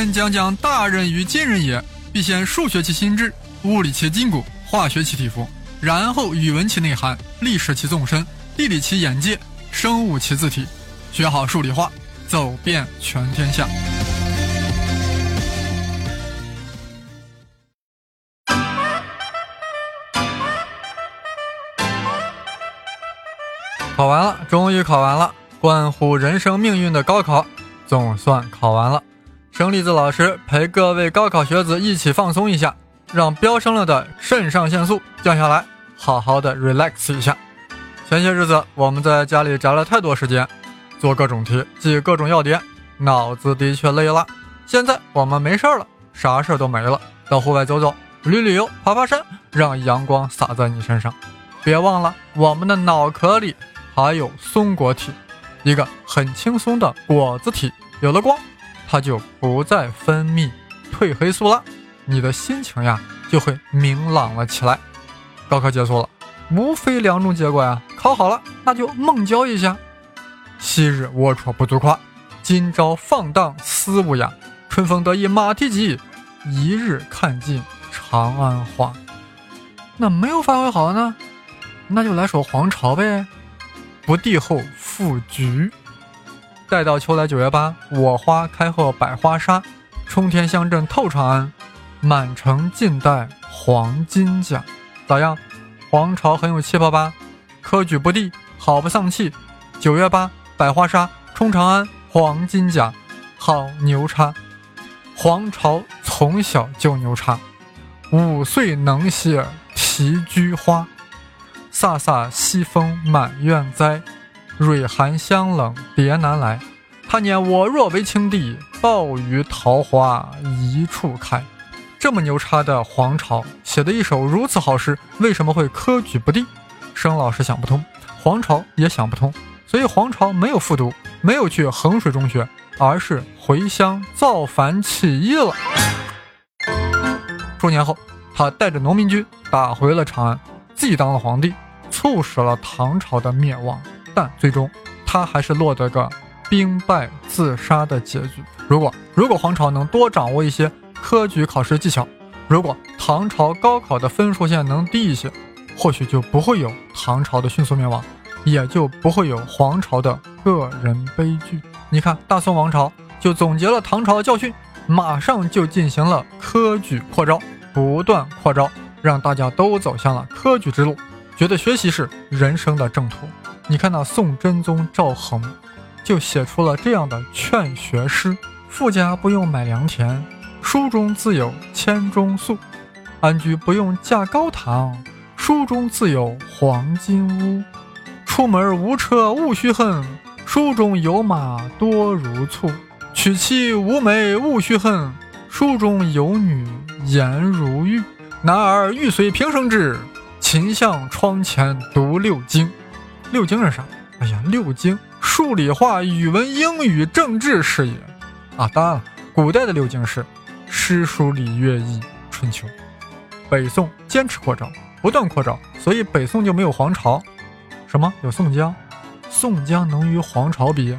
先讲讲大人与今人也，必先数学其心智，物理其筋骨，化学其体肤，然后语文其内涵，历史其纵深，地理其眼界，生物其字体，学好数理化，走遍全天下。考完了，终于考完了，关乎人生命运的高考总算考完了。生栗子老师陪各位高考学子一起放松一下，让飙升了的肾上腺素降下来，好好的 relax 一下。前些日子我们在家里宅了太多时间，做各种题，记各种要点，脑子的确累了。现在我们没事儿了，啥事儿都没了，到户外走走，旅旅游，爬爬山，让阳光洒在你身上。别忘了，我们的脑壳里还有松果体，一个很轻松的果子体，有了光。它就不再分泌褪黑素了，你的心情呀就会明朗了起来。高考结束了，无非两种结果呀，考好了那就猛交一下。昔日龌龊不足夸，今朝放荡思无涯。春风得意马蹄疾，一日看尽长安花。那没有发挥好呢，那就来首黄巢呗。不第后复菊。待到秋来九月八，我花开后百花杀，冲天香阵透长安，满城尽带黄金甲。咋样？黄巢很有气魄吧？科举不第，好不丧气。九月八，百花杀，冲长安，黄金甲，好牛叉。黄巢从小就牛叉，五岁能写题菊花，飒飒西风满院栽。蕊寒香冷蝶难来，他念我若为青帝，报于桃花一处开。这么牛叉的黄巢写的一首如此好诗，为什么会科举不第？生老师想不通，黄巢也想不通，所以黄巢没有复读，没有去衡水中学，而是回乡造反起义了。数年后，他带着农民军打回了长安，自己当了皇帝，促使了唐朝的灭亡。但最终，他还是落得个兵败自杀的结局。如果如果黄巢能多掌握一些科举考试技巧，如果唐朝高考的分数线能低一些，或许就不会有唐朝的迅速灭亡，也就不会有黄巢的个人悲剧。你看，大宋王朝就总结了唐朝的教训，马上就进行了科举扩招，不断扩招，让大家都走向了科举之路，觉得学习是人生的正途。你看那宋真宗赵恒，就写出了这样的劝学诗：富家不用买良田，书中自有千钟粟；安居不用架高堂，书中自有黄金屋；出门无车勿须恨，书中有马多如簇；娶妻无媒勿须恨，书中有女颜如玉；男儿欲随平生志，勤向窗前读六经。六经是啥？哎呀，六经数理化、语文、英语、政治是也啊！当然了，古代的六经是诗、书、礼、乐、易、春秋。北宋坚持扩招，不断扩招，所以北宋就没有皇朝。什么？有宋江？宋江能与皇朝比？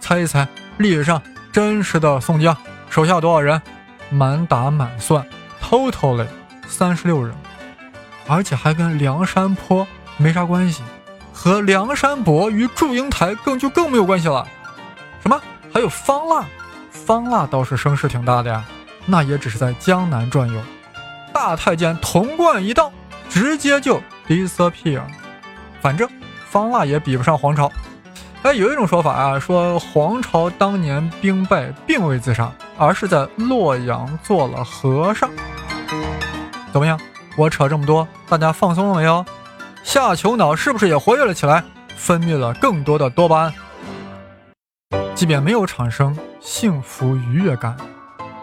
猜一猜，历史上真实的宋江手下多少人？满打满算，total 三十六人，而且还跟梁山泊没啥关系。和梁山伯与祝英台更就更没有关系了。什么？还有方腊？方腊倒是声势挺大的呀，那也只是在江南转悠。大太监童贯一到，直接就 disappear。反正方腊也比不上黄巢。哎，有一种说法啊，说黄巢当年兵败并未自杀，而是在洛阳做了和尚。怎么样？我扯这么多，大家放松了没有？下丘脑是不是也活跃了起来，分泌了更多的多巴胺？即便没有产生幸福愉悦感，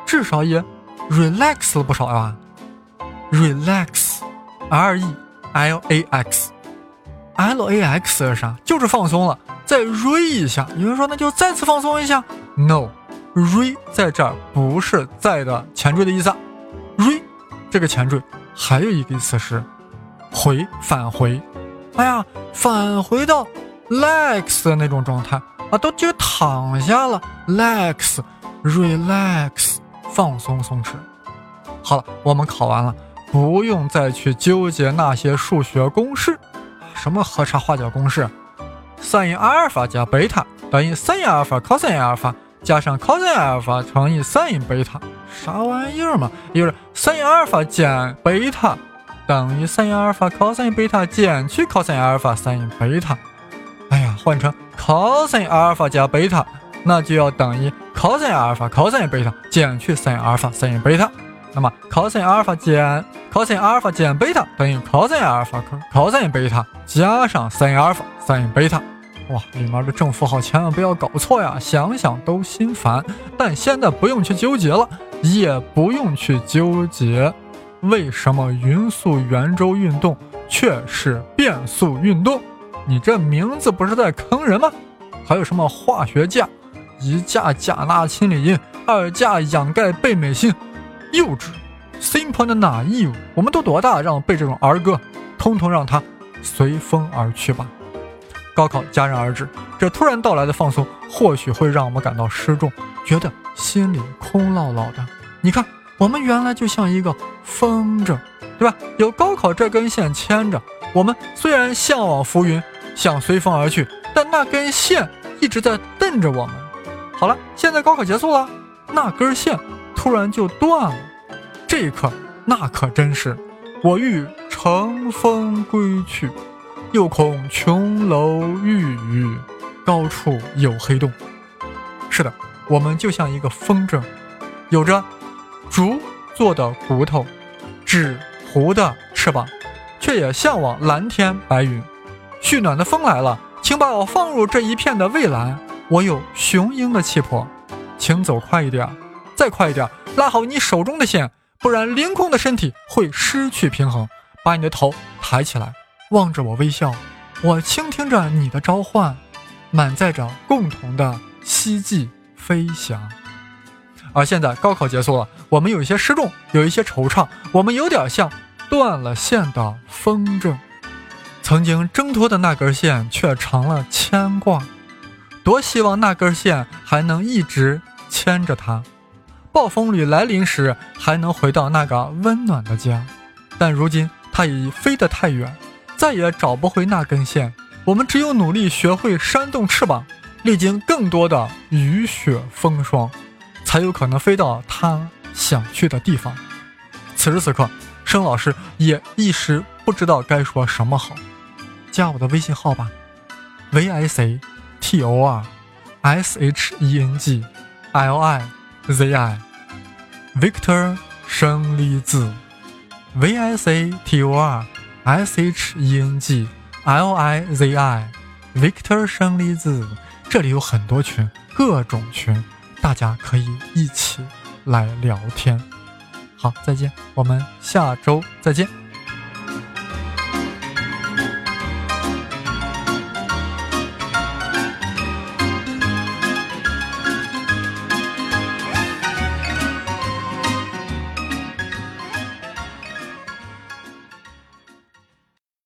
至少也 relax 了不少呀。relax，r e l a x，l a x 是啥？就是放松了，再 re 一下。有人说那就再次放松一下。No，re 在这儿不是在的前缀的意思，re 这个前缀还有一个意思是。回返回，哎呀，返回到 lax 的那种状态啊，都就躺下了，lax relax，放松松弛。好了，我们考完了，不用再去纠结那些数学公式，什么和差化角公式，sin 阿尔法加贝塔等于 sin 阿尔法 cos 阿尔法加上 cos 阿尔法乘以 sin 贝塔，啥玩意儿嘛？就是 sin 阿尔法减贝塔等于 sin 阿尔法 cos 贝塔减去 cos 阿尔法 sin 贝塔。哎呀，换成 cos 阿尔法加贝塔，那就要等于 cos 阿尔法 cos 贝塔减去 sin 阿尔法 sin 贝塔。那么 cos 阿尔法减 cos 阿尔法减贝塔等于 cos 阿尔法 cos 贝塔加上 sin 阿尔法 sin 贝塔。哇，里面的正负号千万不要搞错呀，想想都心烦。但现在不用去纠结了，也不用去纠结为什么匀速圆周运动却是变速运动。你这名字不是在坑人吗？还有什么化学价，一价钾钠氢锂银，二价氧钙钡镁锌。幼稚，simple 的 naive，我们都多大，让我背这种儿歌，通通让它随风而去吧。高考戛然而止，这突然到来的放松，或许会让我们感到失重，觉得心里空落落的。你看，我们原来就像一个风筝，对吧？有高考这根线牵着，我们虽然向往浮云，想随风而去，但那根线一直在瞪着我们。好了，现在高考结束了，那根线。突然就断了，这一刻那可真是，我欲乘风归去，又恐琼楼玉宇，高处有黑洞。是的，我们就像一个风筝，有着竹做的骨头，纸糊的翅膀，却也向往蓝天白云。煦暖的风来了，请把我放入这一片的蔚蓝。我有雄鹰的气魄，请走快一点。再快一点，拉好你手中的线，不然凌空的身体会失去平衡。把你的头抬起来，望着我微笑，我倾听着你的召唤，满载着共同的希冀飞翔。而现在高考结束了，我们有一些失重，有一些惆怅，我们有点像断了线的风筝，曾经挣脱的那根线却成了牵挂。多希望那根线还能一直牵着它。暴风雨来临时，还能回到那个温暖的家，但如今它已飞得太远，再也找不回那根线。我们只有努力学会扇动翅膀，历经更多的雨雪风霜，才有可能飞到他想去的地方。此时此刻，申老师也一时不知道该说什么好。加我的微信号吧，v i c t o r s h e n g l i。Z I Victor 生离子 V I C T O R S H E N G L I Z I Victor 生离子，这里有很多群，各种群，大家可以一起来聊天。好，再见，我们下周再见。